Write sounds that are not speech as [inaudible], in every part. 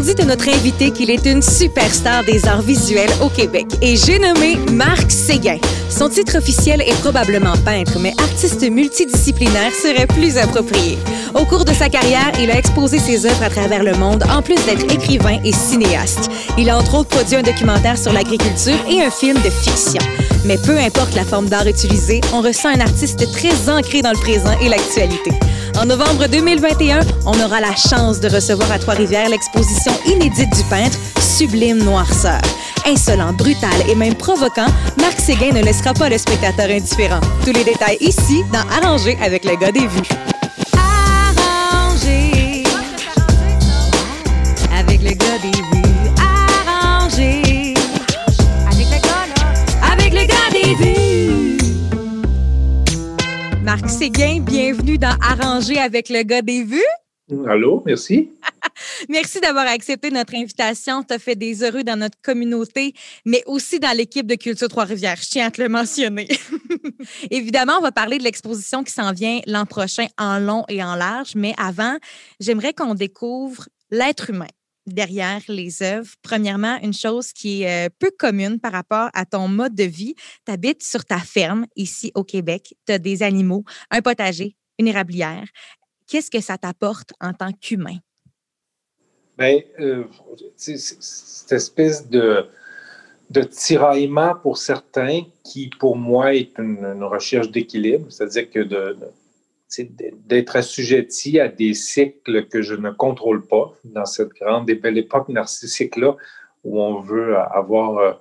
On dit de notre invité qu'il est une superstar des arts visuels au Québec et j'ai nommé Marc Séguin. Son titre officiel est probablement peintre, mais artiste multidisciplinaire serait plus approprié. Au cours de sa carrière, il a exposé ses œuvres à travers le monde, en plus d'être écrivain et cinéaste. Il a entre autres produit un documentaire sur l'agriculture et un film de fiction. Mais peu importe la forme d'art utilisée, on ressent un artiste très ancré dans le présent et l'actualité. En novembre 2021, on aura la chance de recevoir à Trois-Rivières l'exposition inédite du peintre Sublime Noirceur. Insolent, brutal et même provoquant, Marc Séguin ne laissera pas le spectateur indifférent. Tous les détails ici dans Arranger avec le gars des vues. Marc Séguin, bienvenue dans Arranger avec le gars des vues. Allô, merci. [laughs] Merci d'avoir accepté notre invitation. Tu as fait des heureux dans notre communauté, mais aussi dans l'équipe de Culture Trois-Rivières. Je tiens à te le mentionner. [laughs] Évidemment, on va parler de l'exposition qui s'en vient l'an prochain en long et en large, mais avant, j'aimerais qu'on découvre l'être humain derrière les œuvres. Premièrement, une chose qui est euh, peu commune par rapport à ton mode de vie. Tu habites sur ta ferme ici au Québec. Tu as des animaux, un potager, une érablière. Qu'est-ce que ça t'apporte en tant qu'humain? Bien, euh, cette espèce de, de tiraillement pour certains qui, pour moi, est une, recherche d'équilibre, c'est-à-dire que de, d'être assujetti à des cycles que je ne contrôle pas dans cette grande et belle époque narcissique-là où on veut avoir euh,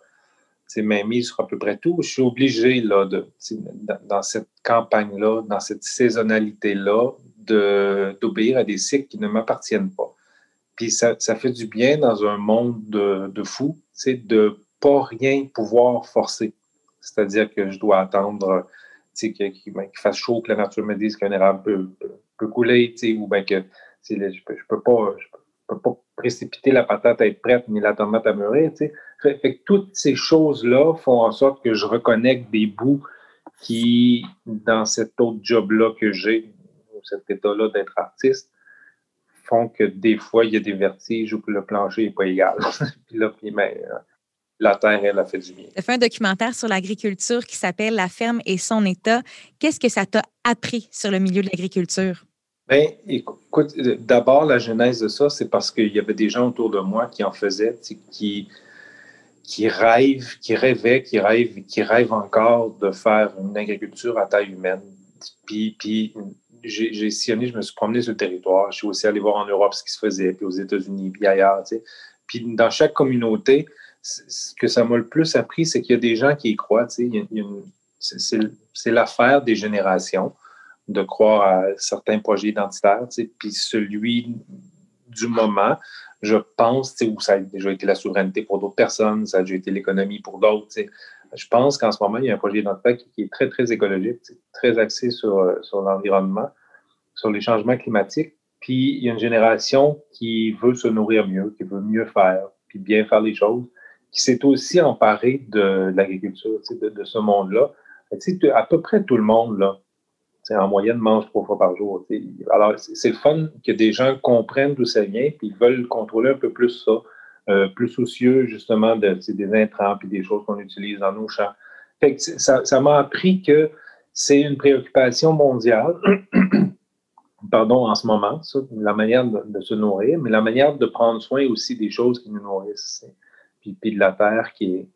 ses mains mises sur à peu près tout. Je suis obligé, là, de, dans cette campagne-là, dans cette saisonnalité-là, d'obéir à des cycles qui ne m'appartiennent pas. Puis ça, ça, fait du bien dans un monde de, de fou, c'est de pas rien pouvoir forcer. C'est-à-dire que je dois attendre qu'il ben, fasse chaud, que la nature me dise qu'un érable peut, peut, couler, ou bien que je ne peux, pas, je peux pas précipiter la patate à être prête ni la tomate à mûrir. Fait, que toutes ces choses-là font en sorte que je reconnecte des bouts qui, dans cet autre job-là que j'ai, cet état-là d'être artiste, font que des fois, il y a des vertiges ou que le plancher n'est pas égal. [laughs] puis là, puis, ben, euh, la terre, elle a fait du bien. Tu as fait un documentaire sur l'agriculture qui s'appelle La ferme et son état. Qu'est-ce que ça t'a appris sur le milieu de l'agriculture? Bien, écoute, d'abord, la genèse de ça, c'est parce qu'il y avait des gens autour de moi qui en faisaient, qui, qui rêvent, qui rêvaient, qui rêvent, qui rêvent encore de faire une agriculture à taille humaine. Puis, puis j'ai sillonné, je me suis promené sur le territoire. Je suis aussi allé voir en Europe ce qui se faisait, puis aux États-Unis, puis ailleurs. Tu sais. Puis dans chaque communauté, ce que ça m'a le plus appris, c'est qu'il y a des gens qui y croient. C'est l'affaire des générations de croire à certains projets identitaires. Puis celui du moment, je pense, où ça a déjà été la souveraineté pour d'autres personnes, ça a déjà été l'économie pour d'autres. Je pense qu'en ce moment, il y a un projet d'identité qui est très, très écologique, très axé sur, euh, sur l'environnement, sur les changements climatiques. Puis il y a une génération qui veut se nourrir mieux, qui veut mieux faire, puis bien faire les choses, qui s'est aussi emparée de, l'agriculture, de, ce monde-là. À peu près tout le monde, là, en moyenne, mange trois fois par jour. Alors, c'est le fun que des gens comprennent d'où ça vient, puis ils veulent contrôler un peu plus ça. Euh, plus soucieux justement de, des intrants et des choses qu'on utilise dans nos champs. ça m'a appris que c'est une préoccupation mondiale, [coughs] pardon, en ce moment, la manière de, se nourrir, mais la manière de prendre soin aussi des choses qui nous nourrissent, puis, de la terre qui est,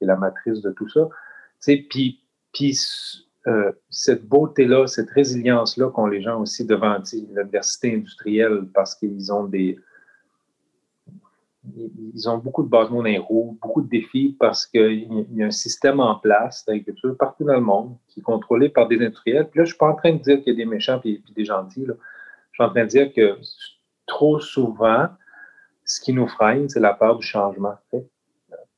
la matrice de tout ça. Puis, puis euh, cette beauté-là, cette résilience-là qu'ont les gens aussi devant l'adversité industrielle parce qu'ils ont des, ils ont beaucoup de bâtons dans beaucoup de défis parce qu'il y a un système en place d'agriculture partout dans le monde qui est contrôlé par des industriels. Puis là, je ne suis pas en train de dire qu'il y a des méchants et des gentils. Je suis en train de dire que trop souvent, ce qui nous freine, c'est la peur du changement.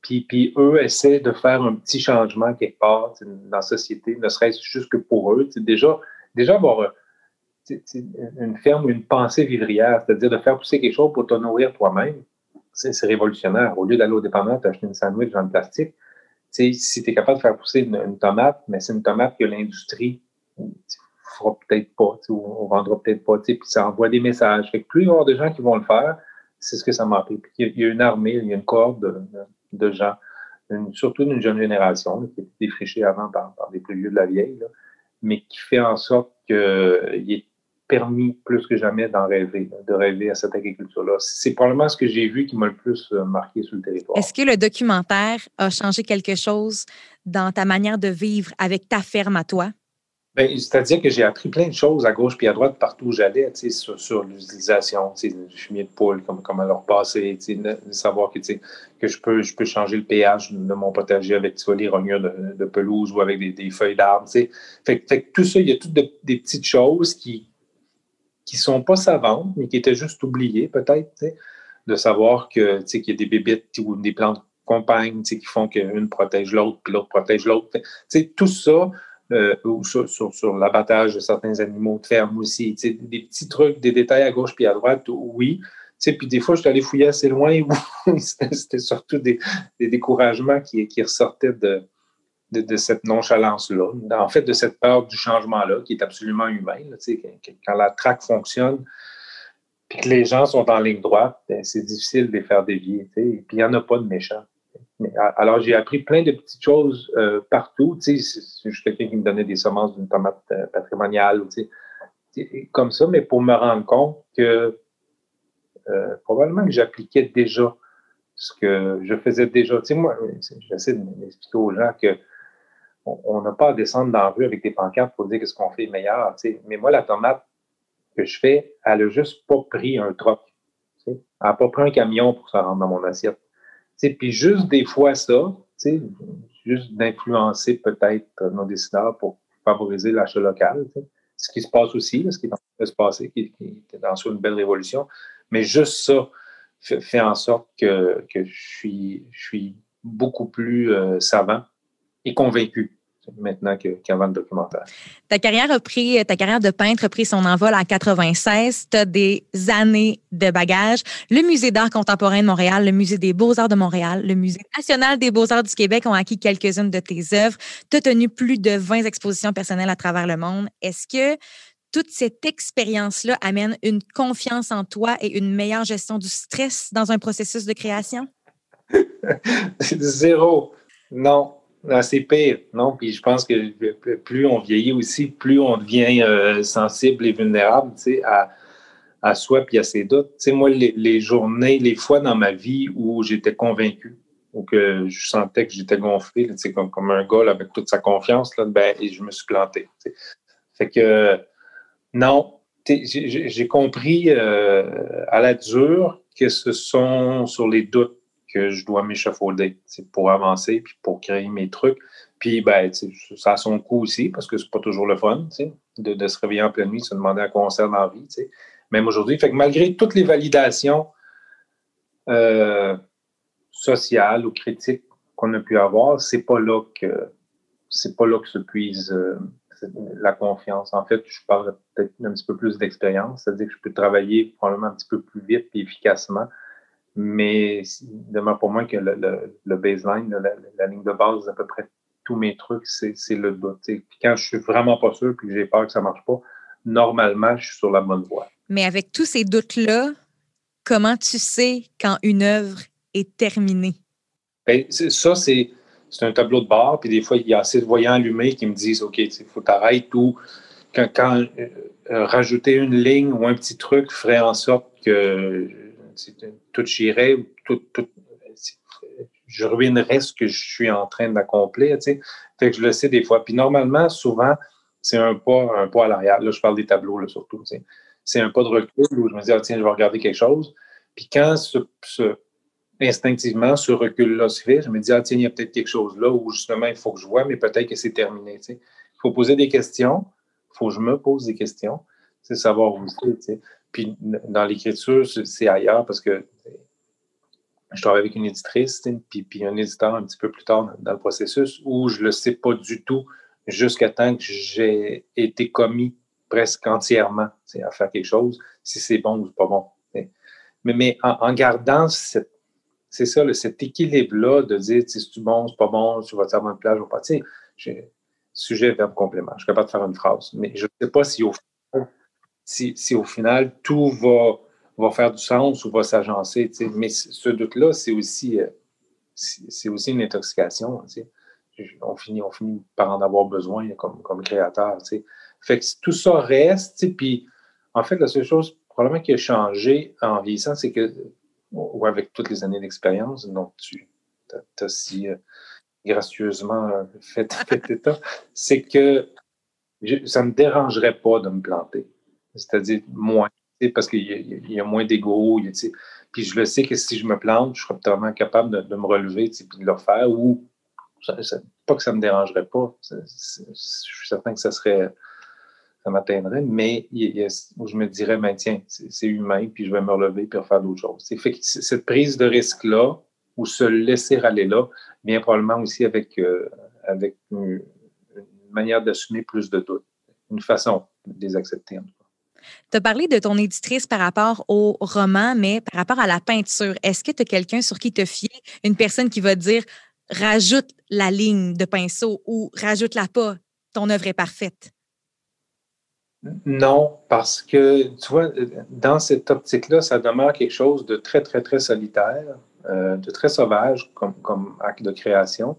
Puis, puis, eux essaient de faire un petit changement quelque part dans la société, ne serait-ce juste que pour eux. Déjà, déjà avoir une ferme ou une pensée vivrière, c'est-à-dire de faire pousser quelque chose pour te nourrir toi-même c'est révolutionnaire. Au lieu d'aller au dépanneur, t'acheter une sandwich dans le plastique, si tu es capable de faire pousser une, tomate, mais c'est une tomate que l'industrie ne fera peut-être pas, ou on vendra peut-être pas, puis ça envoie des messages. Plus il y aura des gens qui vont le faire, c'est ce que ça m'a appris. il y a une armée, il y a une cohorte de, gens, surtout d'une jeune génération, qui était défrichée avant par, des plus vieux de la vieille, mais qui fait en sorte qu'il est permis plus que jamais d'en rêver, de rêver à cette agriculture-là. C'est probablement ce que j'ai vu qui m'a le plus euh, marqué sur le territoire. Est-ce que le documentaire a changé quelque chose dans ta manière de vivre avec ta ferme à toi? Ben, c'est-à-dire que j'ai appris plein de choses à gauche puis à droite partout où j'allais, sur, sur l'utilisation du fumier de poule, comme, comment leur passer, de, savoir que, que je, peux, je peux changer le pH de mon potager avec les rognures de, pelouse ou avec des, feuilles d'arbre. Fait, fait, tout ça, il y a toutes des petites choses qui, qui sont pas savantes, mais qui étaient juste oubliées peut-être, de savoir que qu'il y a des bébites ou des plantes compagnes qui font qu'une protège l'autre, puis l'autre protège l'autre. Tout ça, euh, ou sur, l'abattage de certains animaux de ferme aussi. Des petits trucs, des détails à gauche puis à droite, oui. Puis des fois, je suis allé fouiller assez loin où [laughs] c'était surtout des, découragements qui, qui ressortaient de, cette nonchalance-là, en fait, de cette peur du changement-là, qui est absolument humain. quand, la traque fonctionne, puis que les gens sont en ligne droite, ben, c'est difficile de les faire dévier. Puis il n'y en a pas de méchants. Alors, j'ai appris plein de petites choses euh, partout. C'est juste quelqu'un qui me donnait des semences d'une tomate euh, patrimoniale, comme ça, mais pour me rendre compte que euh, probablement que j'appliquais déjà ce que je faisais déjà. Tu sais, moi, j'essaie de m'expliquer aux gens que on n'a pas à descendre dans la rue avec des pancartes pour dire qu'est-ce qu'on fait meilleur. Mais moi, la tomate que je fais, elle n'a juste pas pris un troc. Elle n'a pas pris un camion pour se rendre dans mon assiette. Puis juste des fois ça, juste d'influencer peut-être nos décideurs pour favoriser l'achat local. Ce qui se passe aussi, ce qui est en train de se passer, qui, est dans une belle révolution. Mais juste ça fait, en sorte que, je, suis, je suis beaucoup plus euh, savant et convaincu maintenant qu'avant le documentaire. Ta carrière a pris, ta carrière de peintre a pris son envol en 96. Tu as des années de bagages. Le Musée d'art contemporain de Montréal, le Musée des beaux-arts de Montréal, le Musée national des beaux-arts du Québec ont acquis quelques-unes de tes œuvres. Tu as tenu plus de 20 expositions personnelles à travers le monde. Est-ce que toute cette expérience-là amène une confiance en toi et une meilleure gestion du stress dans un processus de création? [laughs] Zéro. Non, c'est pire, non? Puis je pense que plus on vieillit aussi, plus on devient euh, sensible et vulnérable, à, à soi puis à ses doutes. Tu sais, moi, les, journées, les fois dans ma vie où j'étais convaincu ou que je sentais que j'étais gonflé, tu sais, comme, comme un gars avec toute sa confiance, là, ben, et je me suis planté. Fait que, non, j'ai compris euh, à la dure que ce sont sur les doutes que je dois m'échafauder pour avancer puis pour créer mes trucs. Puis, ben, ça a son coût aussi parce que c'est pas toujours le fun de, de, se réveiller en pleine nuit, se demander à quoi on sert dans la vie. Même aujourd'hui. Fait que malgré toutes les validations euh, sociales ou critiques qu'on a pu avoir, c'est pas là que c'est pas là que se puise euh, la confiance. En fait, je parle peut-être un petit peu plus d'expérience, c'est-à-dire que je peux travailler probablement un petit peu plus vite et efficacement mais demeure pour moi que le, baseline, la, ligne de base d'à peu près tous mes trucs, c'est le doute. Puis quand je suis vraiment pas sûr puis que j'ai peur que ça marche pas, normalement, je suis sur la bonne voie. Mais avec tous ces doutes-là, comment tu sais quand une œuvre est terminée? Ben, ça, c'est un tableau de bord, puis des fois, il y a assez de voyants allumés qui me disent OK, il faut t'arrêter ou quand, quand euh, rajouter une ligne ou un petit truc ferait en sorte que tout tout, je ruinerais ce que je suis en train d'accomplir. Fait que je le sais des fois. Puis normalement, souvent, c'est un pas, un pas à l'arrière. Là, je parle des tableaux surtout. C'est un pas de recul où je me dis, ah, tiens, je vais regarder quelque chose. Puis quand instinctivement, ce recul-là se fait, je me dis, ah, tiens, il y a peut-être quelque chose là où justement, il faut que je vois, mais peut-être que c'est terminé. Il faut poser des questions. Il faut que je me pose des questions. C'est savoir où c'est. Puis dans l'écriture, c'est ailleurs parce que je travaille avec une éditrice, puis, puis un éditeur un petit peu plus tard dans le processus où je ne le sais pas du tout jusqu'à temps que j'ai été commis presque entièrement à faire quelque chose, si c'est bon ou pas bon. Mais, mais en, gardant c'est ça, cet équilibre-là de dire si c'est bon, c'est pas bon, tu vas te faire une plage ou pas. Tu sais, sujet, verbe, complément. Je suis capable de faire une phrase, mais je ne sais pas si au si, au final tout va va faire du sens ou va s'agencer. Mais ce doute-là, c'est aussi, euh, aussi une intoxication. On finit, on finit par en avoir besoin comme, comme créateur. Fait que tout ça reste. Puis, en fait, la seule chose probablement qui a changé en vieillissant, c'est que, ou avec toutes les années d'expérience dont tu as, si euh, gracieusement euh, fait, [laughs] fait état, c'est que ça ne me dérangerait pas de me planter. C'est-à-dire moins parce qu'il y, a moins d'ego. Puis je le sais que si je me plante, je serais totalement capable de, me relever et de le refaire. Ou pas que ça ne me dérangerait pas. je suis certain que ça serait ça m'atteindrait, mais je me dirais, ben, tiens, c'est humain, puis je vais me relever puis refaire d'autres choses. Fait que cette prise de risque-là, ou se laisser aller là, vient probablement aussi avec, euh, avec une, manière d'assumer plus de doutes, une façon de les accepter. En tu as parlé de ton éditrice par rapport au roman, mais par rapport à la peinture, est-ce que tu as quelqu'un sur qui te fier, une personne qui va te dire rajoute la ligne de pinceau ou rajoute-la pas, ton œuvre est parfaite? Non, parce que, tu vois, dans cette optique-là, ça demeure quelque chose de très, très, très solitaire, euh, de très sauvage comme, comme acte de création.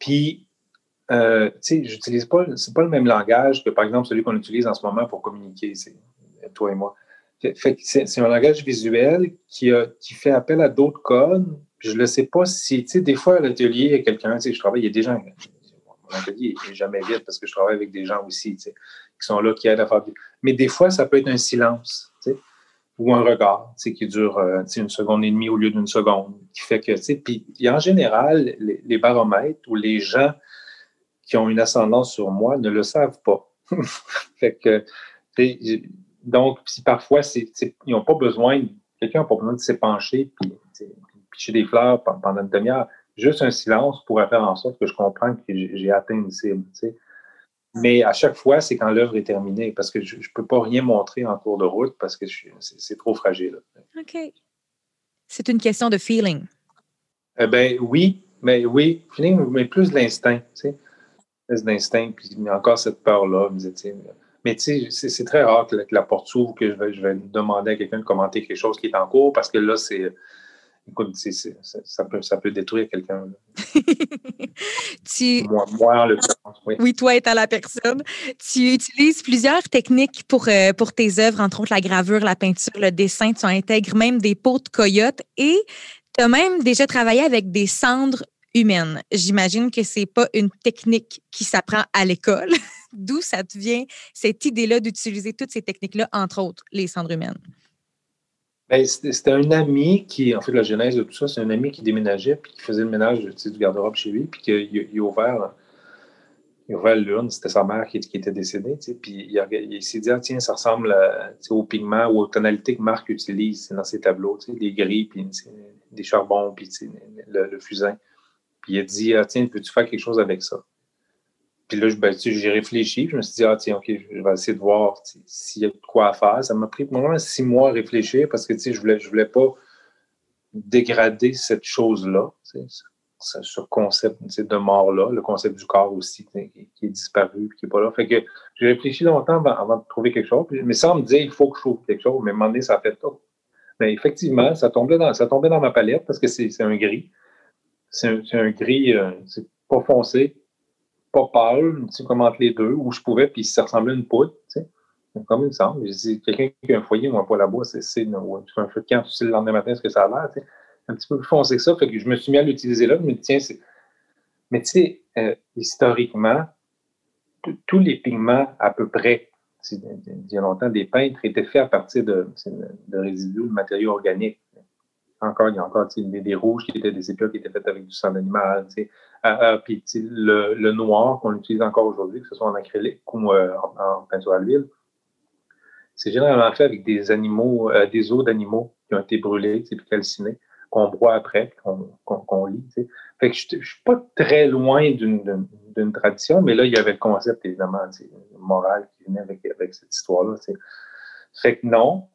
Puis, euh, tu sais, j'utilise pas, c'est pas le même langage que, par exemple, celui qu'on utilise en ce moment pour communiquer, toi et moi. C'est, un langage visuel qui, qui fait appel à d'autres codes. Je ne sais pas si, tu sais, des fois à l'atelier, il y a quelqu'un, tu sais, je travaille, il y a des gens, mon atelier n'est jamais vide parce que je travaille avec des gens aussi, tu sais, qui sont là, qui aident à faire. Mais des fois, ça peut être un silence, tu sais, ou un regard, tu sais, qui dure euh, une seconde et demie au lieu d'une seconde, qui fait que, tu sais, puis en général, les, baromètres ou les gens qui ont une ascendance sur moi ne le savent pas. [laughs] fait que, donc, si parfois, ils n'ont pas besoin, quelqu'un n'a pas besoin de s'épancher puis picher des fleurs pendant une demi-heure. Juste un silence pourrait faire en sorte que je comprenne que j'ai atteint une cible. Mais à chaque fois, c'est quand l'œuvre est terminée, parce que je ne peux pas rien montrer en cours de route parce que c'est trop fragile. OK. C'est une question de feeling. Eh ben oui, mais oui, feeling, mais plus l'instinct, tu sais. D'instinct, puis encore cette peur-là. Mais tu sais, c'est très rare que la, porte s'ouvre, que je vais, je vais demander à quelqu'un de commenter quelque chose qui est en cours, parce que là, c'est écoute, ça, peut, ça peut détruire quelqu'un. [laughs] tu... moi, moi, le oui. oui. toi étant la personne. Tu utilises plusieurs techniques pour, euh, pour tes œuvres, entre autres la gravure, la peinture, le dessin. Tu intègres même des peaux de coyote et tu as même déjà travaillé avec des cendres humaines. J'imagine que c'est pas une technique qui s'apprend à l'école. [laughs] D'où ça te vient, cette idée-là d'utiliser toutes ces techniques-là, entre autres les cendres humaines? Ben, c'était un ami qui, en fait, la genèse de tout ça, c'est un ami qui déménageait puis qui faisait le ménage du garde-robe chez lui, puis qu'il a ouvert, il l'urne, c'était sa mère qui, était décédée, puis il, s'est dit, ah, tiens, ça ressemble au pigment ou aux tonalités que Marc utilise dans ses tableaux, des gris, puis des charbons, puis le, le, fusain. Puis il a dit, ah, tiens, peux-tu faire quelque chose avec ça? Puis là, ben, j'ai réfléchi. Je me suis dit, ah, tiens, OK, je vais essayer de voir s'il y a de quoi à faire. Ça m'a pris moins six mois à réfléchir parce que, je voulais, je voulais pas dégrader cette chose-là, ce concept de mort-là, le concept du corps aussi, qui, est disparu, qui n'est pas là. Fait que j'ai réfléchi longtemps avant, de trouver quelque chose. Mais ça me disait, il faut que je trouve quelque chose. Mais à un moment donné, ça fait tout. Mais effectivement, ça tombait dans, ça tombait dans ma palette parce que c'est un gris. C'est un, gris, euh, c'est pas foncé, pas pâle, tu sais, comme entre les deux, où je pouvais, puis ça ressemblait à une poudre, tu sais. Comme il me semble. quelqu'un qui a un foyer un poêle à bois, c'est un feu de camp, tu sais, le lendemain matin, ce que ça a l'air, tu sais. Un petit peu plus foncé que ça. Fait que je me suis mis à l'utiliser là. Je me dis, tiens, c'est. Mais tu sais, euh, historiquement, tous les pigments, à peu près, il y a longtemps, des peintres étaient faits à partir de, de résidus de matériaux organiques encore, il y a encore des, rouges qui étaient des épures qui étaient faites avec du sang d'animal. Euh, euh, puis le, le, noir qu'on utilise encore aujourd'hui, que ce soit en acrylique ou euh, en, peinture à l'huile, c'est généralement fait avec des animaux, des os d'animaux qui ont été brûlés, puis calcinés, qu'on broie après, qu'on lit. Fait que je ne suis pas très loin d'une tradition, mais là, il y avait le concept, évidemment, moral qui venait avec, avec cette histoire-là. Fait que non,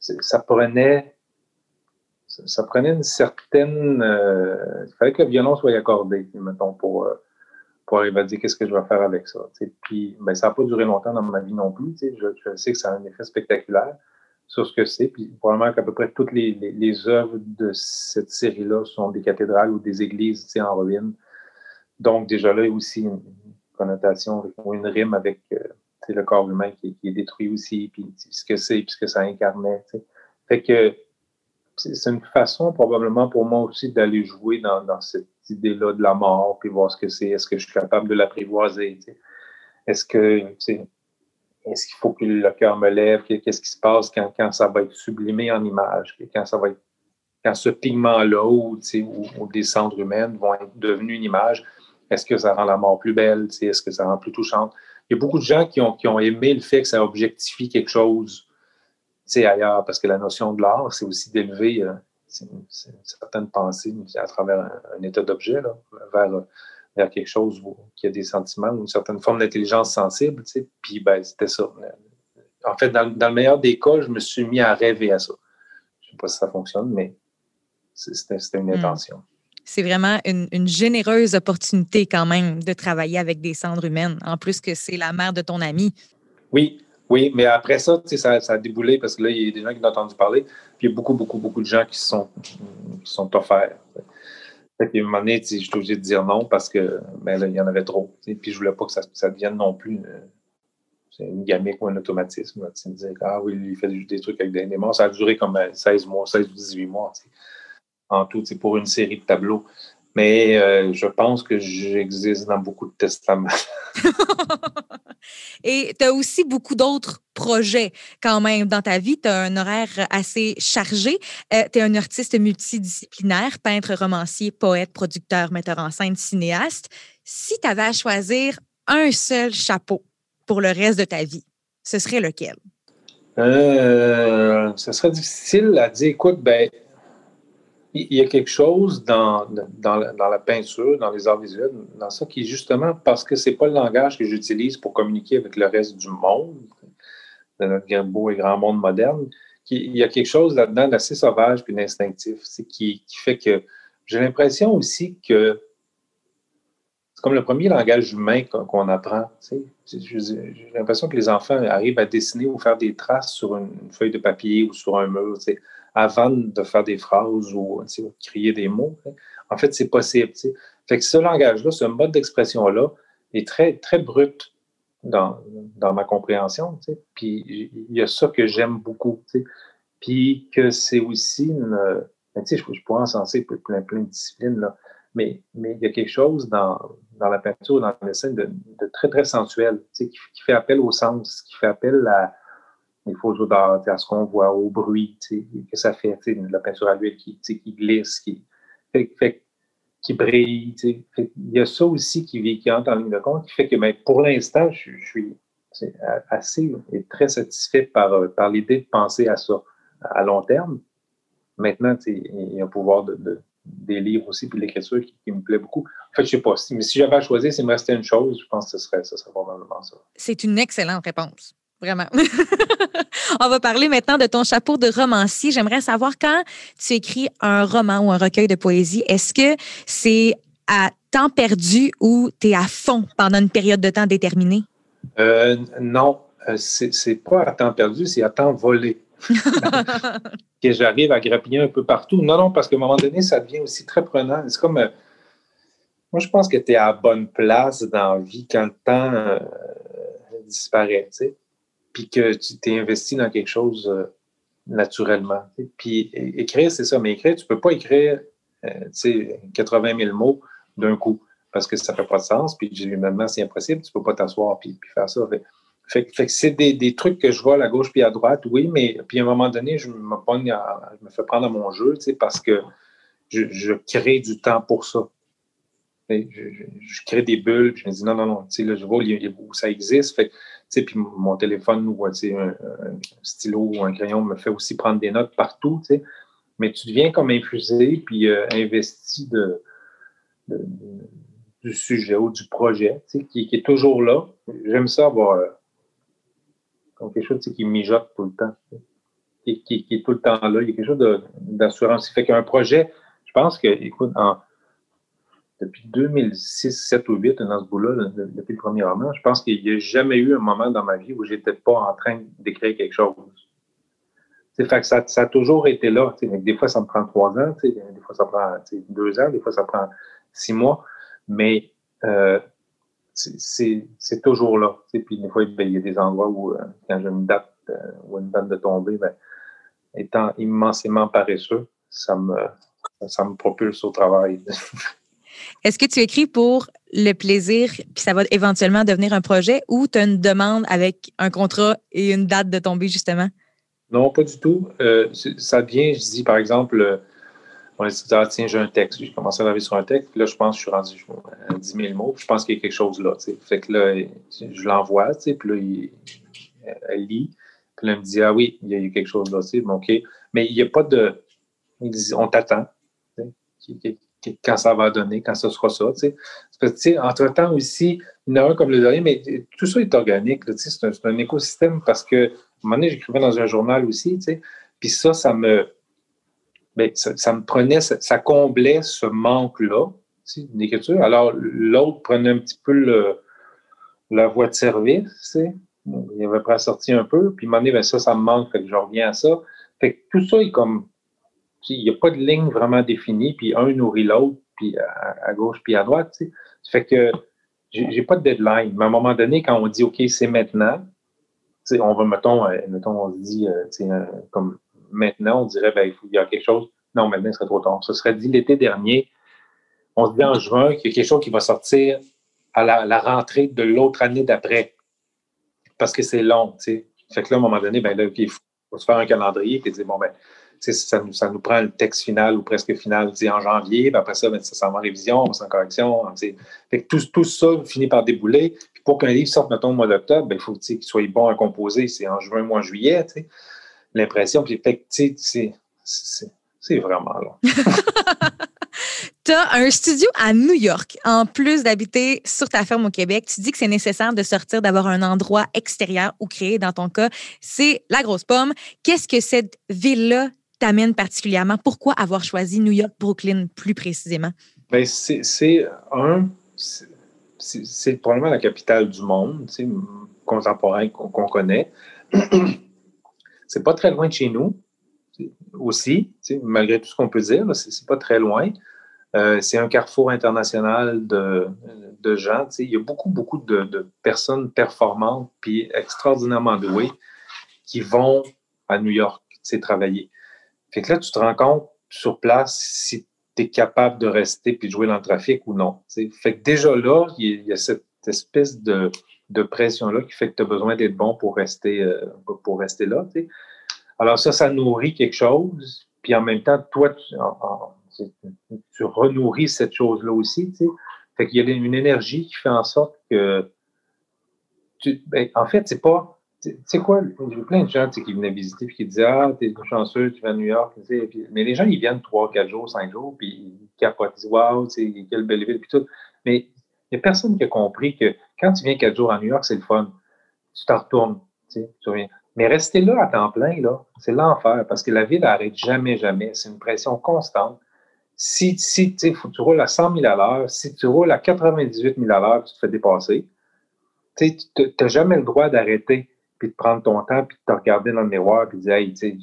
ça prenait ça, prenait une certaine. Euh, il fallait que le violon soit accordé, mettons, pour, euh, pour arriver à dire qu'est-ce que je vais faire avec ça. Puis, ben, ça n'a pas duré longtemps dans ma vie non plus. Je, je, sais que ça a un effet spectaculaire, sur ce que c'est. Puis probablement qu'à peu près toutes les, les, œuvres de cette série-là sont des cathédrales ou des églises en ruine. Donc, déjà là, il y a aussi une connotation ou une rime avec euh, le corps humain qui, est détruit aussi, puis ce que c'est, puis ce que ça incarnait. Fait que c'est une façon probablement pour moi aussi d'aller jouer dans, cette idée-là de la mort, puis voir ce que c'est. Est-ce que je suis capable de l'apprivoiser? Est-ce que est-ce qu'il faut que le cœur me lève? Qu'est-ce qui se passe quand, ça va être sublimé en image? Quand ça va quand ce pigment-là ou, des cendres humaines vont être devenues une image, est-ce que ça rend la mort plus belle? Est-ce que ça rend plus touchante? Il y a beaucoup de gens qui ont aimé le fait que ça objectifie quelque chose ailleurs, parce que la notion de l'art, c'est aussi d'élever euh, certaines pensées à travers un, état d'objet vers, vers, quelque chose qui a des sentiments ou une certaine forme d'intelligence sensible. Puis ben, c'était ça. En fait, dans, le meilleur des cas, je me suis mis à rêver à ça. Je ne sais pas si ça fonctionne, mais c'était une hmm. intention. C'est vraiment une, une, généreuse opportunité quand même de travailler avec des cendres humaines, en plus que c'est la mère de ton ami. Oui, oui, mais après ça, ça, a déboulé parce que là, il y a des gens qui ont entendu parler. Puis il y a beaucoup, beaucoup, beaucoup de gens qui sont, qui sont offerts. Fait qu'à un moment donné, je suis obligé de dire non parce que ben il y en avait trop. Puis je voulais pas que ça, devienne non plus une, une gamique ou un automatisme. Là, me dire ah oui, il fait des trucs avec des démons. Ça a duré comme 16 mois, 16 ou 18 mois en tout, pour une série de tableaux. Mais euh, je pense que j'existe dans beaucoup de testaments. [laughs] Et tu as aussi beaucoup d'autres projets quand même dans ta vie. Tu as un horaire assez chargé. Euh, tu es un artiste multidisciplinaire, peintre, romancier, poète, producteur, metteur en scène, cinéaste. Si tu avais à choisir un seul chapeau pour le reste de ta vie, ce serait lequel? Euh, ce serait difficile à dire. Écoute, ben, il y a quelque chose dans, dans, la, peinture, dans les arts visuels, dans ça, qui justement parce que c'est pas le langage que j'utilise pour communiquer avec le reste du monde, de notre beau et grand monde moderne, il y a quelque chose là-dedans d'assez sauvage puis d'instinctif, qui, qui fait que j'ai l'impression aussi que c'est comme le premier langage humain qu'on apprend. J'ai l'impression que les enfants arrivent à dessiner ou faire des traces sur une, feuille de papier ou sur un mur avant de faire des phrases ou de crier des mots. En fait, c'est possible. Fait que ce langage-là, ce mode d'expression-là est très, très brut dans, dans ma compréhension. Puis il y a ça que j'aime beaucoup. Puis que c'est aussi une. Ben, je, je pourrais en censer plein, plein de disciplines, là, mais, mais il y a quelque chose dans, dans la peinture, dans le dessin de, de très, très sensuel, qui, qui fait appel au sens, qui fait appel à, les faux odeurs, à ce qu'on voit, au bruit que ça fait, la peinture à l'huile qui, qui glisse, qui, fait, qui brille. il y a ça aussi qui, qui entre en ligne de compte, qui fait que ben, pour l'instant, je, suis assez et très satisfait par, euh, par l'idée de penser à ça à long terme. Maintenant, il y a un pouvoir de, des livres aussi, puis l'écriture qui, me plaît beaucoup. En fait, je sais pas, mais si j'avais à choisir, s'il me restait une chose, je pense que ce serait, ce serait probablement ça. C'est une excellente réponse. Vraiment. [laughs] On va parler maintenant de ton chapeau de romancier. J'aimerais savoir quand tu écris un roman ou un recueil de poésie, est-ce que c'est à temps perdu ou tu es à fond pendant une période de temps déterminée? Euh, non, euh, c'est pas à temps perdu, c'est à temps volé. [laughs] que j'arrive à grappiller un peu partout. Non, non, parce qu'à un moment donné, ça devient aussi très prenant. C'est comme. Euh, moi, je pense que tu es à la bonne place dans la vie quand le temps disparaît. Tu sais puis que tu t'es investi dans quelque chose euh, naturellement. Puis écrire, c'est ça, mais écrire, tu ne peux pas écrire euh, 80 000 mots d'un coup parce que ça ne fait pas de sens, puis généralement, c'est impossible, tu ne peux pas t'asseoir puis, faire ça. C'est des, trucs que je vois à gauche puis à droite, oui, mais puis à un moment donné, je me, je me fais prendre à mon jeu, parce que je, crée du temps pour ça. Je, crée des bulles, je me dis non, non, non, là, je vois où ça existe. Fait, puis mon téléphone ou un, stylo ou un crayon me fait aussi prendre des notes partout. Mais tu deviens comme infusé puis euh, investi de, du sujet ou du projet qui, est toujours là. J'aime ça avoir euh, comme quelque chose qui mijote tout le temps, qui, qui, est tout le temps là. Il y a quelque chose d'assurance. Fait qu'un projet, je pense que, écoute, en, depuis 2006, 7 ou 8, dans ce bout-là, depuis le premier roman, je pense qu'il n'y a jamais eu un moment dans ma vie où j'étais pas en train d'écrire quelque chose. Fait que ça, a toujours été là. Des fois, ça me prend trois ans, des fois, ça prend deux ans, des fois, ça prend six mois. Mais euh, c'est toujours là. Puis des fois, ben, il y a des endroits où, euh, quand j'ai une date euh, ou une date de tombée, ben, étant immensément paresseux, ça me, ça me propulse au travail. [laughs] Est-ce que tu écris pour le plaisir, puis ça va éventuellement devenir un projet, ou tu as une demande avec un contrat et une date de tombée, justement? Non, pas du tout. Euh, ça vient, je dis, par exemple, on dit, ah, tiens, j'ai un texte. J'ai commencé à travailler sur un texte. Puis là, je pense que je suis rendu à 10 000 mots. Puis je pense qu'il y a quelque chose là. Fait que là, je l'envoie. Puis là, elle lit. Puis là, elle me dit, ah oui, il y a quelque chose là. OK. Mais il n'y a pas de. on t'attend. Quand ça va donner, quand ce sera ça. entre-temps aussi, il y en a un comme le dernier, mais tout ça est organique. C'est un, un, écosystème parce que, à un moment donné, j'écrivais dans un journal aussi. Puis ça, ça me ben, ça, me prenait, ça, comblait ce manque-là d'écriture. Alors, l'autre prenait un petit peu la voie de service, il avait pas sorti un peu, puis il m'a dit, ben ça, ça me manque, je reviens à ça. Fait que tout ça est comme, il n'y a pas de ligne vraiment définie, puis un nourrit l'autre, puis à, gauche, puis à droite, Ça fait que j'ai pas de deadline. Mais à un moment donné, quand on dit, OK, c'est maintenant, on va, mettons, euh, mettons, on se dit, euh, comme maintenant, on dirait, ben, il, faut, y a quelque chose. Non, maintenant, ce serait trop tard. Ce serait dit l'été dernier. On se dit en juin qu'il y a quelque chose qui va sortir à la, rentrée de l'autre année d'après. Parce que c'est long, tu sais. Fait que là, à un moment donné, ben, là, il faut, se faire un calendrier et dire, bon, ben, ça nous, ça nous prend le texte final ou presque final en janvier. Puis après ça, ben, ça s'en va en révision, on correction. Fait que tout, tout, ça finit par débouler. Puis pour qu'un livre sorte, mettons, au mois d'octobre, ben, il faut qu'il soit bon à composer. C'est en juin, mois, juillet. l'impression. Puis, c'est vraiment long. [laughs] tu as un studio à New York. En plus d'habiter sur ta ferme au Québec, tu dis que c'est nécessaire de sortir, d'avoir un endroit extérieur ou créer. Dans ton cas, c'est la grosse pomme. Qu'est-ce que cette ville-là t'amène particulièrement? Pourquoi avoir choisi New York, Brooklyn plus précisément? Ben, c'est un. C'est probablement la capitale du monde contemporain qu'on connaît. [clears throat] C'est pas très loin de chez nous aussi, malgré tout ce qu'on peut dire, c'est pas très loin. Euh, c'est un carrefour international de, de gens. Il y a beaucoup, beaucoup de, personnes performantes puis extraordinairement douées qui vont à New York travailler. Fait que là, tu te rends compte sur place si tu es capable de rester puis de jouer dans le trafic ou non. Fait que déjà là, il y, a cette espèce de, de pression-là qui fait que tu as besoin d'être bon pour rester, euh, pour rester là. Alors ça, ça nourrit quelque chose, puis en même temps, toi, tu, renourris cette chose-là aussi. sais. Fait qu'il y a une énergie qui fait en sorte que... Tu, ben, en fait, c'est pas... Sais quoi, j'ai plein de gens qui venaient visiter puis qui disaient Ah, t'es chanceux, tu vas à New York. mais les gens, ils viennent trois, quatre jours, cinq jours, puis ils capotent, ils disent Waouh, quelle belle ville, puis tout. Mais il n'y a personne qui a compris que quand tu viens quatre jours à New York, c'est le fun. Tu t'en retournes. Tu. Mais rester là à temps plein, là, c'est l'enfer parce que la ville n'arrête jamais, jamais. C'est une pression constante. Si, si tu roules à 100 000 à l'heure, si tu roules à 98 000 à l'heure, tu te fais dépasser, tu n'as jamais le droit d'arrêter de prendre ton temps puis de te regarder dans le miroir puis de dire, hey, c'est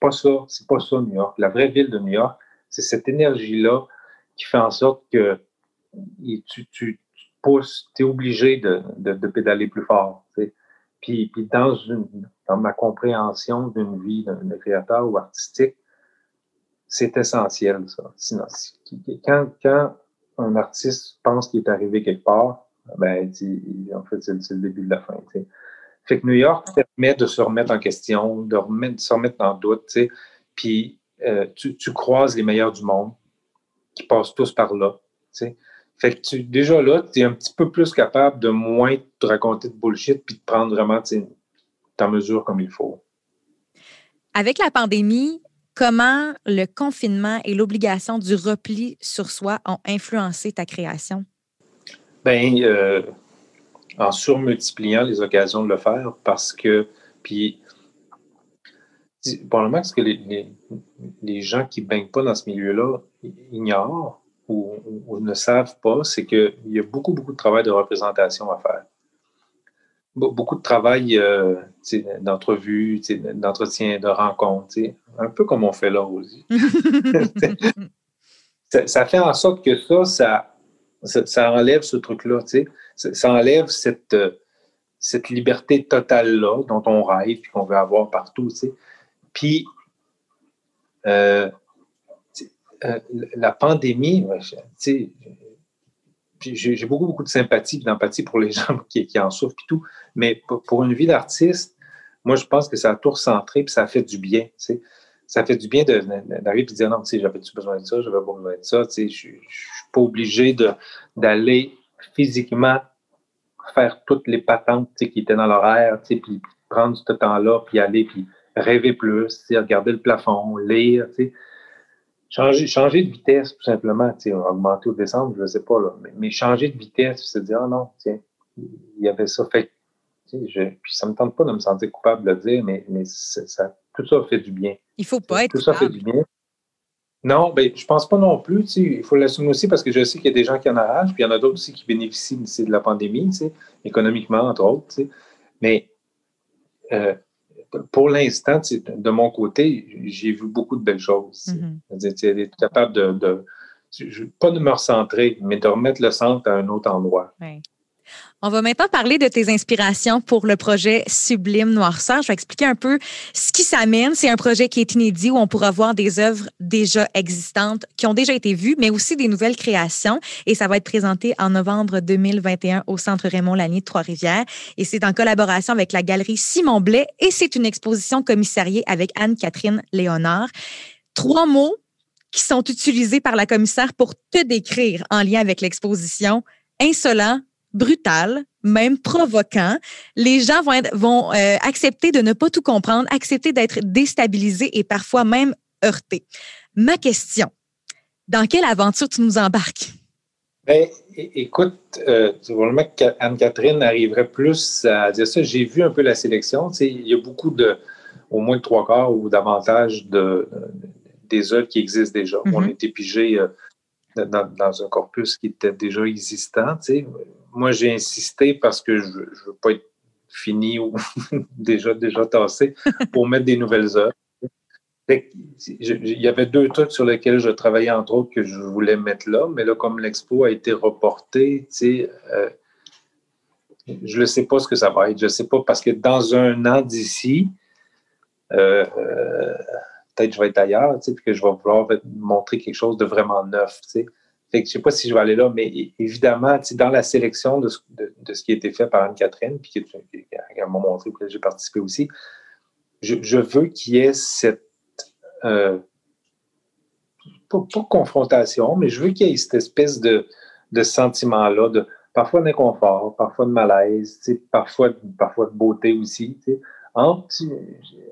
pas ça, c'est pas ça New York. La vraie ville de New York, c'est cette énergie-là qui fait en sorte que tu, tu, pousses, tu es obligé de, de, pédaler plus fort. Puis, puis dans, dans ma compréhension d'une vie d'un créateur ou artistique, c'est essentiel, ça. Sinon, quand, quand un artiste pense qu'il est arrivé quelque part, ben, en fait, c'est le début de la fin. Fait que New York permet de se remettre en question, de, remettre, se remettre en doute, puis euh, tu, tu, croises les meilleurs du monde qui passent tous par là. sais. Fait que tu, déjà là, tu es un petit peu plus capable de moins te raconter de bullshit puis de prendre vraiment ta mesure comme il faut. Avec la pandémie, comment le confinement et l'obligation du repli sur soi ont influencé ta création? Bien, euh, en surmultipliant les occasions de le faire parce que, puis, probablement que les, les gens qui ne baignent pas dans ce milieu-là ignorent, ou, ne savent pas, c'est qu'il y a beaucoup, beaucoup de travail de représentation à faire. beaucoup de travail euh, d'entrevue, d'entretien, de rencontre, un peu comme on fait là aussi. [laughs] [laughs] ça, fait en sorte que ça, ça, ça, enlève ce truc-là, ça, ça, enlève cette, cette liberté totale-là dont on rêve et qu'on veut avoir partout. Puis, euh, euh, la pandémie, j'ai beaucoup, beaucoup de sympathie et d'empathie pour les [laughs] gens qui, en souffrent tout, mais pour, une vie d'artiste, moi, je pense que ça a tout recentré et ça a fait du bien. Ça fait du bien d'arriver et de dire non, j'avais-tu besoin de ça, j'avais besoin de ça. Je ne suis pas obligé d'aller physiquement faire toutes les patentes qui étaient dans l'horaire, puis prendre ce temps-là, puis aller, puis rêver plus, regarder le plafond, lire. Changer, changer de vitesse, tout simplement, augmenter ou descendre, je ne sais pas, là, mais, changer de vitesse, se dire, ah non, tiens, il y avait ça. Fait je, puis ça me tente pas de me sentir coupable de le dire, mais, mais ça, tout ça fait du bien. Il ne faut pas être Tout ça fait du bien. Non, ben, je pense pas non plus. Il faut l'assumer aussi parce que je sais qu'il y a des gens qui en arrachent, puis il y en a d'autres aussi qui bénéficient de la pandémie, économiquement, entre autres. Mais euh, pour l'instant, de mon côté, j'ai vu beaucoup de belles choses. Mm-hmm. Être capable de, pas de me recentrer, mais de remettre le centre à un autre endroit. On va maintenant parler de tes inspirations pour le projet Sublime Noirceur. Je vais expliquer un peu ce qui s'amène. C'est un projet qui est inédit où on pourra voir des œuvres déjà existantes qui ont déjà été vues, mais aussi des nouvelles créations. Et ça va être présenté en novembre 2021 au Centre Raymond Lanier de Trois-Rivières. Et c'est en collaboration avec la galerie Simon Blais et c'est une exposition commissariée avec Anne-Catherine Léonard. Trois mots qui sont utilisés par la commissaire pour te décrire en lien avec l'exposition insolent, brutal, même provoquant. Les gens vont, vont euh, accepter de ne pas tout comprendre, accepter d'être déstabilisés et parfois même heurtés. Ma question, dans quelle aventure tu nous embarques? Ben, écoute, euh, probablement qu'Anne-Catherine arriverait plus à dire ça. J'ai vu un peu la sélection. il y a beaucoup de, au moins trois quarts ou davantage de, des œuvres qui existent déjà. On a été pigé dans, un corpus qui était déjà existant. Moi, j'ai insisté parce que je ne veux pas être fini ou [laughs] déjà, déjà tassé pour mettre des nouvelles œuvres. Il y avait deux trucs sur lesquels je travaillais, entre autres, que je voulais mettre là, mais là, comme l'expo a été reportée, euh, je ne sais pas ce que ça va être. Je ne sais pas, parce que dans un an d'ici, euh, euh, peut-être je vais être ailleurs, tu sais, puis que je vais vouloir montrer quelque chose de vraiment neuf, tu sais. Fait que je sais pas si je vais aller là, mais évidemment, dans la sélection de ce, qui a été fait par Anne-Catherine, puis qui, m'a montré que j'ai participé aussi, je, veux qu'il y ait cette. Euh, pas, confrontation, mais je veux qu'il y ait cette espèce de, de sentiment-là, de parfois d'inconfort, parfois de malaise, parfois, parfois de beauté aussi. Entre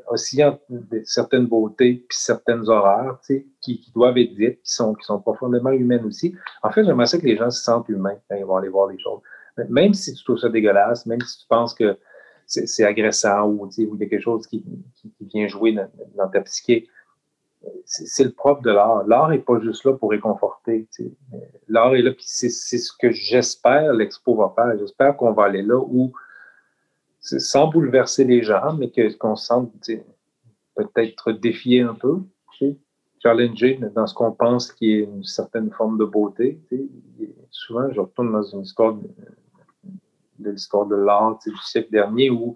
aussi entre certaines beautés puis certaines horreurs qui, doivent être dites, qui sont, profondément humaines aussi. En fait, j'aimerais ça que les gens se sentent humains quand ils vont aller voir les choses. Même si tu trouves ça dégueulasse, même si tu penses que c'est agressant ou, il y a quelque chose qui, vient jouer dans, ta psyché, c'est le propre de l'art. L'art n'est pas juste là pour réconforter. L'art est là, puis c'est ce que j'espère l'expo va faire. J'espère qu'on va aller là où sans bouleverser les gens, mais qu'on se sente peut-être défier un peu, challenger dans ce qu'on pense qui est une certaine forme de beauté. Souvent, je retourne dans une histoire de, l'histoire de l'art du siècle dernier où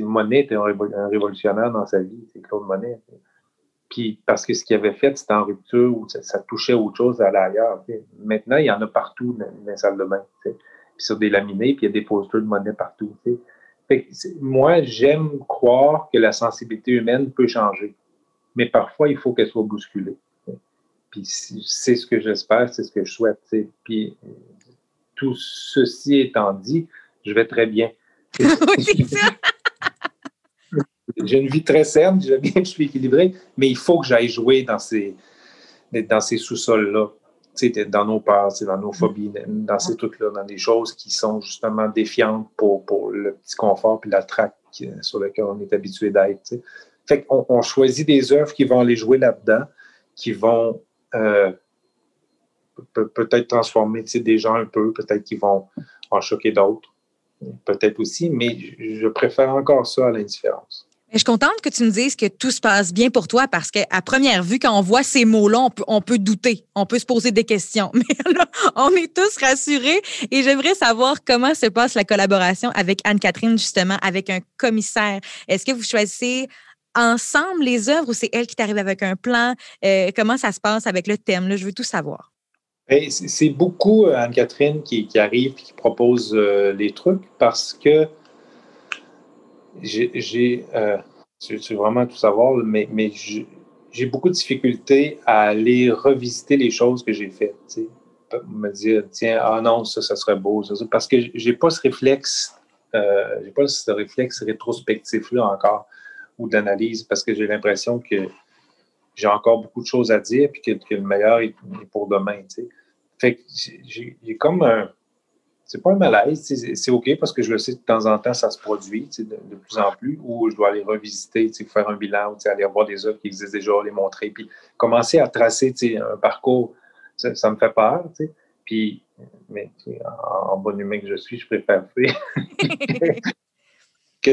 Monet était un, révolutionnaire dans sa vie, c'est Claude Monet. Puis parce que ce qu'il avait fait, c'était en rupture ou ça, touchait autre chose à l'ailleurs. Maintenant, il y en a partout dans, les salles de bain. Puis sur des laminés, puis il y a des posters de Monet partout moi, j'aime croire que la sensibilité humaine peut changer, mais parfois, il faut qu'elle soit bousculée. Puis c'est ce que j'espère, c'est ce que je souhaite. Puis tout ceci étant dit, je vais très bien. [laughs] J'ai une vie très saine, je bien que je suis équilibré, mais il faut que j'aille jouer dans ces, dans ces sous-sols-là dans nos peurs, dans nos phobies, dans ces trucs-là, dans des choses qui sont justement défiantes pour, pour le petit confort et la traque euh, sur laquelle on est habitué d'être. Fait qu'on on choisit des œuvres qui vont aller jouer là-dedans, qui vont euh, peut-être transformer des gens un peu, peut-être qu'ils vont en choquer d'autres. peut-être aussi, mais je préfère encore ça à l'indifférence. Je suis contente que tu me dises que tout se passe bien pour toi parce qu'à première vue, quand on voit ces mots-là, on peut, on peut, douter, on peut se poser des questions. [laughs] Mais là, on est tous rassurés et j'aimerais savoir comment se passe la collaboration avec Anne-Catherine, justement, avec un commissaire. Est-ce que vous choisissez ensemble les œuvres ou c'est elle qui t'arrive avec un plan? Euh, comment ça se passe avec le thème? Je veux tout savoir. Ben, c'est beaucoup euh, Anne-Catherine qui, arrive et qui propose euh, les trucs parce que j'ai, tu, veux vraiment tout savoir, mais, mais j'ai beaucoup de difficultés à aller revisiter les choses que j'ai faites. Me dire, tiens, ah non, ça, ça serait beau. parce que j'ai pas ce réflexe, j'ai pas ce réflexe rétrospectif-là encore ou d'analyse parce que j'ai l'impression que j'ai encore beaucoup de choses à dire puis que, que le meilleur est, pour demain. Tu sais. Fait que j'ai comme un c'est pas un malaise, c'est OK parce que je le sais de temps en temps, ça se produit de, de, plus en plus, ou je dois aller revisiter, faire un bilan, aller voir des œuvres qui existent déjà, les montrer, puis commencer à tracer un parcours, ça, me fait peur. Puis, mais en, bon humain que je suis, je préfère faire [laughs] [laughs]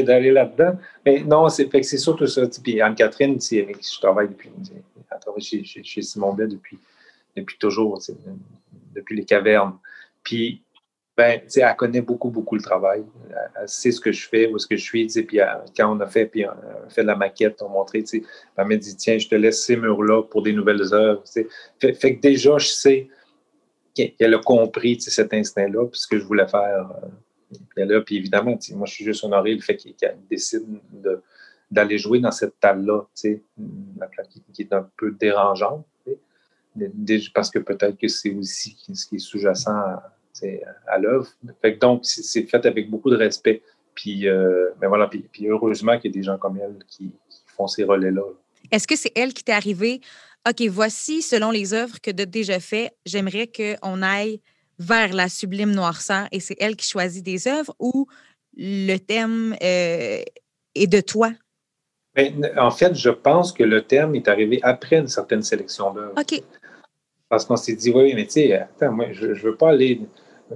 d'aller là-dedans. Mais non, c'est surtout ça. Puis Anne-Catherine, je travaille depuis, elle travaille chez, Simon Bay depuis, depuis toujours, depuis les cavernes. Puis ben, elle connaît beaucoup, beaucoup le travail. Elle sait ce que je fais, où est-ce que je suis. Puis quand on a fait, puis on a fait la maquette, on a montré, elle m'a dit Tiens, je te laisse ces murs-là pour des nouvelles œuvres. Fait, fait, que déjà, je sais qu'elle a compris cet instinct-là, puis ce que je voulais faire. Euh, puis, là, puis évidemment, moi, je suis juste honoré le fait qu'elle décide d'aller jouer dans cette table-là, qui, qui est un peu dérangeante, parce que peut-être que c'est aussi ce qui est sous-jacent à l'œuvre. Donc, c'est fait avec beaucoup de respect. Puis, euh, ben voilà, puis, heureusement qu'il y a des gens comme elle qui, font ces relais-là. Est-ce que c'est elle qui t'est arrivée? OK, voici, selon les œuvres que tu as déjà fait, j'aimerais qu'on aille vers la sublime noirceur et c'est elle qui choisit des œuvres ou le thème euh, est de toi? Ben, en fait, je pense que le thème est arrivé après une certaine sélection d'œuvres. OK. Parce qu'on s'est dit, oui, mais tu sais, attends, moi, je ne veux pas aller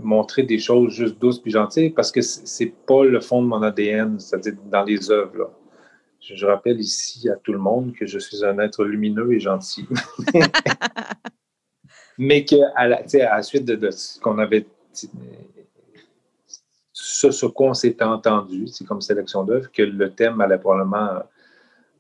montrer des choses juste douces puis gentilles parce que c'est pas le fond de mon ADN, c'est-à-dire dans les œuvres. Je, rappelle ici à tout le monde que je suis un être lumineux et gentil. [laughs] [laughs] Mais qu'à la, à la suite de, ce qu'on avait, ce, ce qu'on s'était entendu, c'est comme sélection d'œuvres, que le thème allait probablement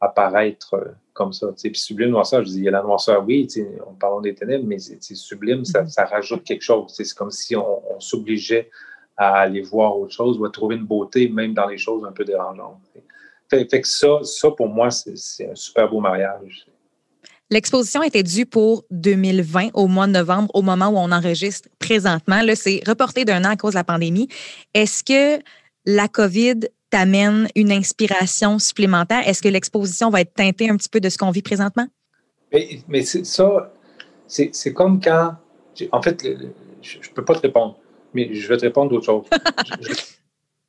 apparaître euh, comme ça. Puis sublime noirceur, je dis, il y a la noirceur, oui, on parle des ténèbres, mais c'est sublime, ça, mm-hmm. ça, rajoute quelque chose. C'est comme si on, s'obligeait à aller voir autre chose ou à trouver une beauté, même dans les choses un peu dérangeantes. Fait, que ça, ça, pour moi, c'est un super beau mariage. L'exposition était due pour 2020, au mois de novembre, au moment où on enregistre présentement. Là, c'est reporté d'un an à cause de la pandémie. Est-ce que la COVID t'amène une inspiration supplémentaire? Est-ce que l'exposition va être teintée un petit peu de ce qu'on vit présentement? Mais, mais ça, c'est comme quand. En fait, je ne peux pas te répondre, mais je vais te répondre d'autre chose. je [laughs]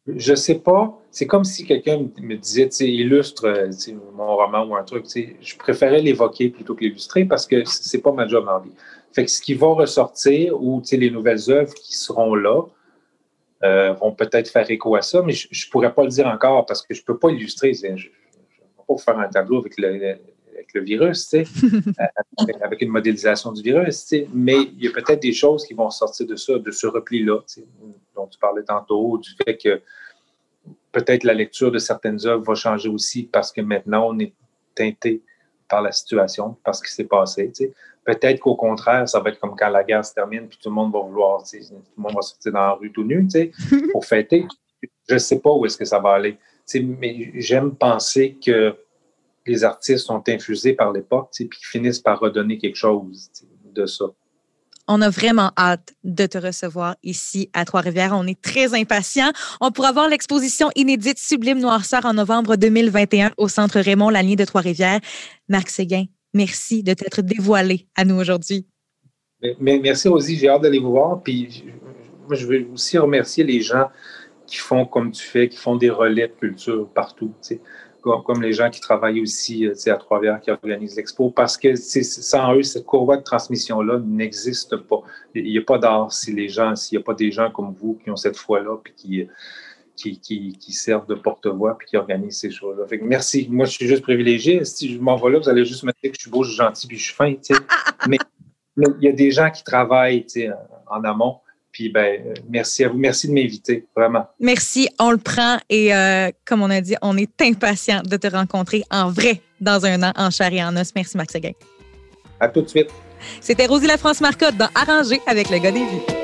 ne sais pas. C'est comme si quelqu'un me disait, tu illustre euh, mon roman ou un truc. Je préférais l'évoquer plutôt que l'illustrer parce que c'est pas ma job en vie. Fait que ce qui va ressortir ou les nouvelles œuvres qui seront là, euh, vont peut-être faire écho à ça, mais je ne pourrais pas le dire encore parce que je ne peux pas illustrer. Je ne vais pas faire un tableau avec le, avec le virus, [laughs] euh, avec une modélisation du virus, mais il y a peut-être des choses qui vont sortir de ça, de ce repli-là, dont tu parlais tantôt, du fait que peut-être la lecture de certaines œuvres va changer aussi parce que maintenant on est teinté par la situation, par ce qui s'est passé. Peut-être qu'au contraire, ça va être comme quand la guerre se termine, puis tout le monde va vouloir, tout le monde va sortir dans la rue tout nu, [laughs] pour fêter. Je ne sais pas où est-ce que ça va aller. mais j'aime penser que les artistes sont infusés par l'époque, puis qu'ils finissent par redonner quelque chose de ça. On a vraiment hâte de te recevoir ici à Trois-Rivières. On est très impatients. On pourra voir l'exposition inédite Sublime Noirceur en novembre 2021 au Centre Raymond Lanier de Trois-Rivières. Marc Séguin, merci de t'être dévoilé à nous aujourd'hui. Merci, Rosie. J'ai hâte d'aller vous voir. Puis, moi, je veux aussi remercier les gens qui font comme tu fais, qui font des relais de culture partout. Comme, les gens qui travaillent aussi euh, à Trois-Rivières, qui organisent l'expo, parce que sans eux, cette courroie de transmission-là n'existe pas. Il n'y a pas d'art si les gens, s'il n'y a pas des gens comme vous qui ont cette foi-là, puis qui, qui, qui, servent de porte-voix puis qui organisent ces choses-là. merci. Moi, je suis juste privilégié. Si je m'en vais là, vous allez juste me dire que je suis beau, je suis gentil puis je suis fin. [laughs] mais il y a des gens qui travaillent en amont. Puis, ben, merci à vous. Merci de m'inviter, vraiment. Merci, on le prend. Et euh, comme on a dit, on est impatient de te rencontrer en vrai dans un an, en chair et en os. Merci, Marc Seguin. À tout de suite. C'était Rosie La France Marcotte dans Arranger avec le gars des vues.